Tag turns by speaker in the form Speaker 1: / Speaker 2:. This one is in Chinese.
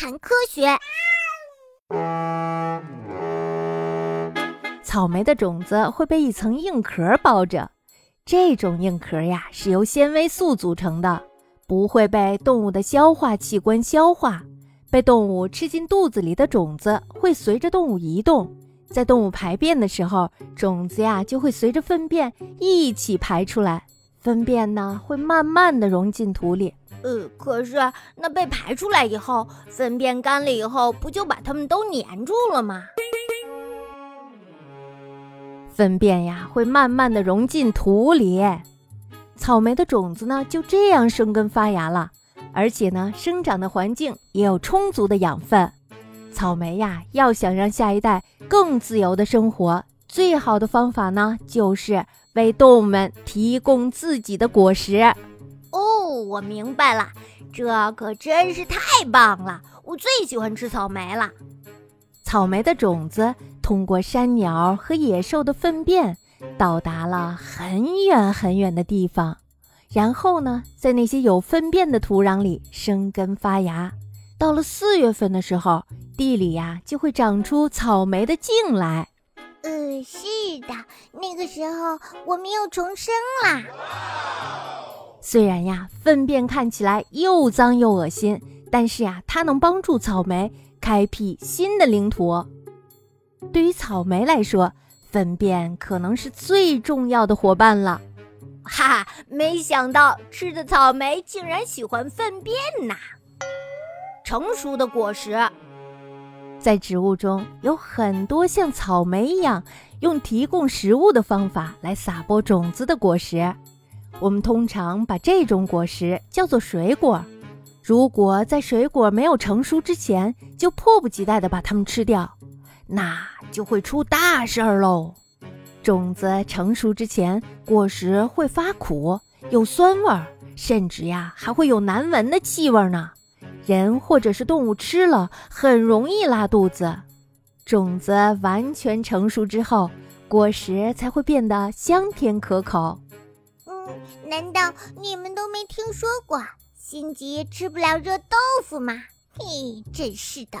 Speaker 1: 谈科学。
Speaker 2: 草莓的种子会被一层硬壳包着，这种硬壳呀是由纤维素组成的，不会被动物的消化器官消化。被动物吃进肚子里的种子会随着动物移动，在动物排便的时候，种子呀就会随着粪便一起排出来。粪便呢会慢慢的融进土里。
Speaker 1: 呃，可是那被排出来以后，粪便干了以后，不就把它们都粘住了吗？
Speaker 2: 粪便呀会慢慢的融进土里，草莓的种子呢就这样生根发芽了，而且呢生长的环境也有充足的养分。草莓呀要想让下一代更自由的生活，最好的方法呢就是为动物们提供自己的果实。
Speaker 1: 哦，我明白了，这可真是太棒了！我最喜欢吃草莓了。
Speaker 2: 草莓的种子通过山鸟和野兽的粪便，到达了很远很远的地方，然后呢，在那些有粪便的土壤里生根发芽。到了四月份的时候，地里呀就会长出草莓的茎来。
Speaker 1: 呃，是的，那个时候我们又重生啦。
Speaker 2: 虽然呀，粪便看起来又脏又恶心，但是呀，它能帮助草莓开辟新的领土。对于草莓来说，粪便可能是最重要的伙伴了。
Speaker 1: 哈哈，没想到吃的草莓竟然喜欢粪便呐！成熟的果实，
Speaker 2: 在植物中有很多像草莓一样用提供食物的方法来撒播种子的果实。我们通常把这种果实叫做水果。如果在水果没有成熟之前就迫不及待地把它们吃掉，那就会出大事儿喽。种子成熟之前，果实会发苦，有酸味儿，甚至呀还会有难闻的气味呢。人或者是动物吃了很容易拉肚子。种子完全成熟之后，果实才会变得香甜可口。
Speaker 1: 难道你们都没听说过心急吃不了热豆腐吗？嘿，真是的。